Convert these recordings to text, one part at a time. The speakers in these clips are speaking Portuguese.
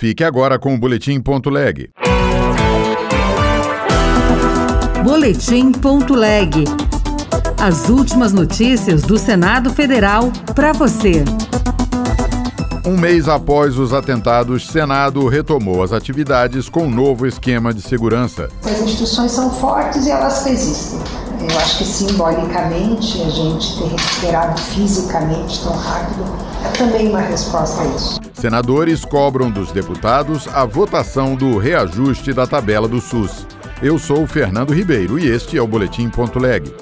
Fique agora com o Boletim Ponto Leg. Boletim Ponto Leg. As últimas notícias do Senado Federal para você. Um mês após os atentados, Senado retomou as atividades com um novo esquema de segurança. As instituições são fortes e elas resistem. Eu acho que simbolicamente a gente ter recuperado fisicamente tão rápido é também uma resposta a isso. Senadores cobram dos deputados a votação do reajuste da tabela do SUS. Eu sou Fernando Ribeiro e este é o Boletim Ponto Leg.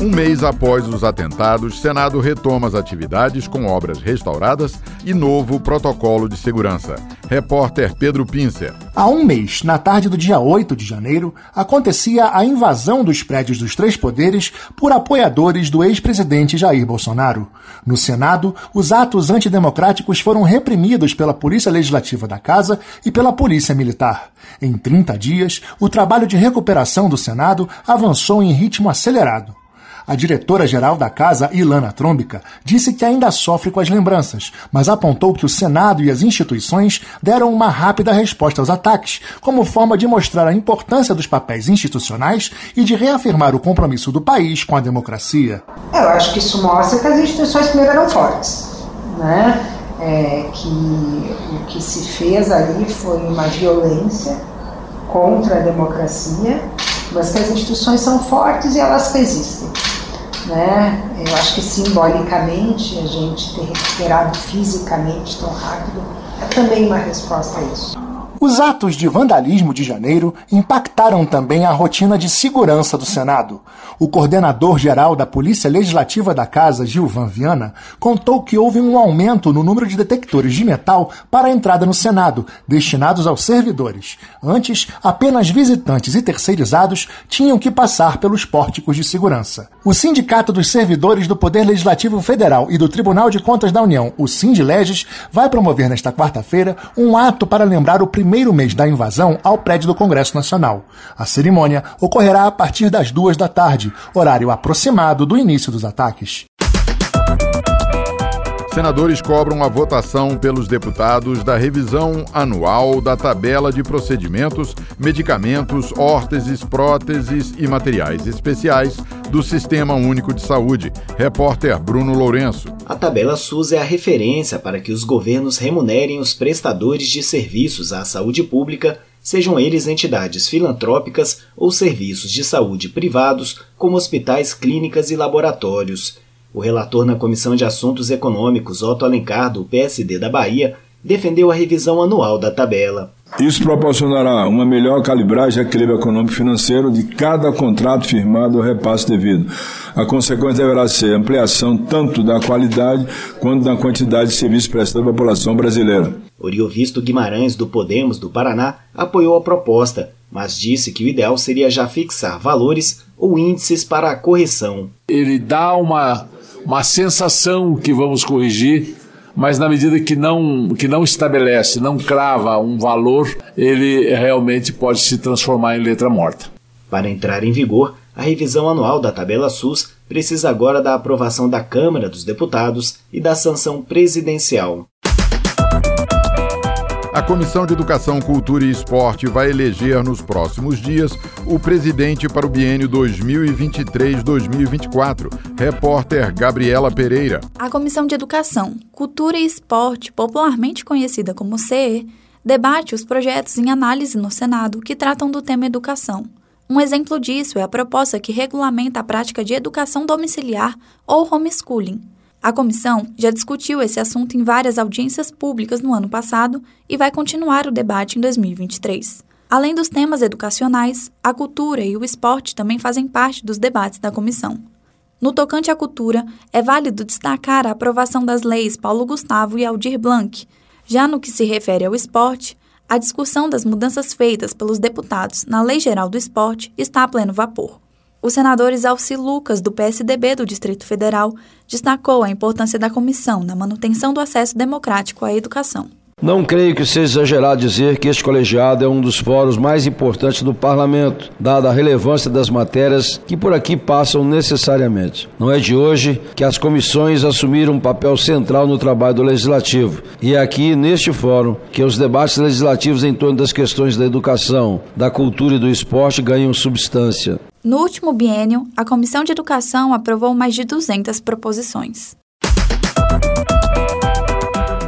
Um mês após os atentados, Senado retoma as atividades com obras restauradas e novo protocolo de segurança. Repórter Pedro Pincer. Há um mês, na tarde do dia 8 de janeiro, acontecia a invasão dos prédios dos três poderes por apoiadores do ex-presidente Jair Bolsonaro. No Senado, os atos antidemocráticos foram reprimidos pela Polícia Legislativa da Casa e pela Polícia Militar. Em 30 dias, o trabalho de recuperação do Senado avançou em ritmo acelerado. A diretora-geral da casa, Ilana Trombica, disse que ainda sofre com as lembranças, mas apontou que o Senado e as instituições deram uma rápida resposta aos ataques, como forma de mostrar a importância dos papéis institucionais e de reafirmar o compromisso do país com a democracia. Eu acho que isso mostra que as instituições primeiro eram fortes, né? É, que o que se fez ali foi uma violência contra a democracia, mas que as instituições são fortes e elas resistem né? Eu acho que simbolicamente a gente ter recuperado fisicamente tão rápido é também uma resposta a isso. Os atos de vandalismo de janeiro impactaram também a rotina de segurança do Senado. O coordenador-geral da Polícia Legislativa da Casa, Gilvan Viana, contou que houve um aumento no número de detectores de metal para a entrada no Senado, destinados aos servidores. Antes, apenas visitantes e terceirizados tinham que passar pelos pórticos de segurança. O Sindicato dos Servidores do Poder Legislativo Federal e do Tribunal de Contas da União, o Sindileges, vai promover nesta quarta-feira um ato para lembrar o primeiro primeiro mês da invasão ao prédio do Congresso Nacional. A cerimônia ocorrerá a partir das duas da tarde, horário aproximado do início dos ataques. Senadores cobram a votação pelos deputados da revisão anual da tabela de procedimentos, medicamentos, órteses, próteses e materiais especiais do Sistema Único de Saúde. Repórter Bruno Lourenço. A tabela SUS é a referência para que os governos remunerem os prestadores de serviços à saúde pública, sejam eles entidades filantrópicas ou serviços de saúde privados, como hospitais, clínicas e laboratórios. O relator na Comissão de Assuntos Econômicos, Otto Alencar, do PSD da Bahia, defendeu a revisão anual da tabela. Isso proporcionará uma melhor calibragem do equilíbrio econômico financeiro de cada contrato firmado ou repasse devido. A consequência deverá ser ampliação tanto da qualidade quanto da quantidade de serviços prestados à população brasileira. Oriovisto Guimarães, do Podemos do Paraná, apoiou a proposta, mas disse que o ideal seria já fixar valores ou índices para a correção. Ele dá uma uma sensação que vamos corrigir, mas na medida que não, que não estabelece, não crava um valor, ele realmente pode se transformar em letra morta. Para entrar em vigor, a revisão anual da tabela SUS precisa agora da aprovação da Câmara dos Deputados e da sanção presidencial. A Comissão de Educação, Cultura e Esporte vai eleger nos próximos dias o presidente para o biênio 2023-2024. Repórter Gabriela Pereira. A Comissão de Educação, Cultura e Esporte, popularmente conhecida como CE, debate os projetos em análise no Senado que tratam do tema educação. Um exemplo disso é a proposta que regulamenta a prática de educação domiciliar ou homeschooling a comissão já discutiu esse assunto em várias audiências públicas no ano passado e vai continuar o debate em 2023. Além dos temas educacionais, a cultura e o esporte também fazem parte dos debates da comissão. No tocante à cultura, é válido destacar a aprovação das leis Paulo Gustavo e Aldir Blanc. Já no que se refere ao esporte, a discussão das mudanças feitas pelos deputados na Lei Geral do Esporte está a pleno vapor. O senador Isalci Lucas, do PSDB do Distrito Federal, destacou a importância da comissão na manutenção do acesso democrático à educação. Não creio que seja exagerado dizer que este colegiado é um dos fóruns mais importantes do parlamento, dada a relevância das matérias que por aqui passam necessariamente. Não é de hoje que as comissões assumiram um papel central no trabalho do legislativo, e é aqui neste fórum que os debates legislativos em torno das questões da educação, da cultura e do esporte ganham substância. No último biênio, a Comissão de Educação aprovou mais de 200 proposições.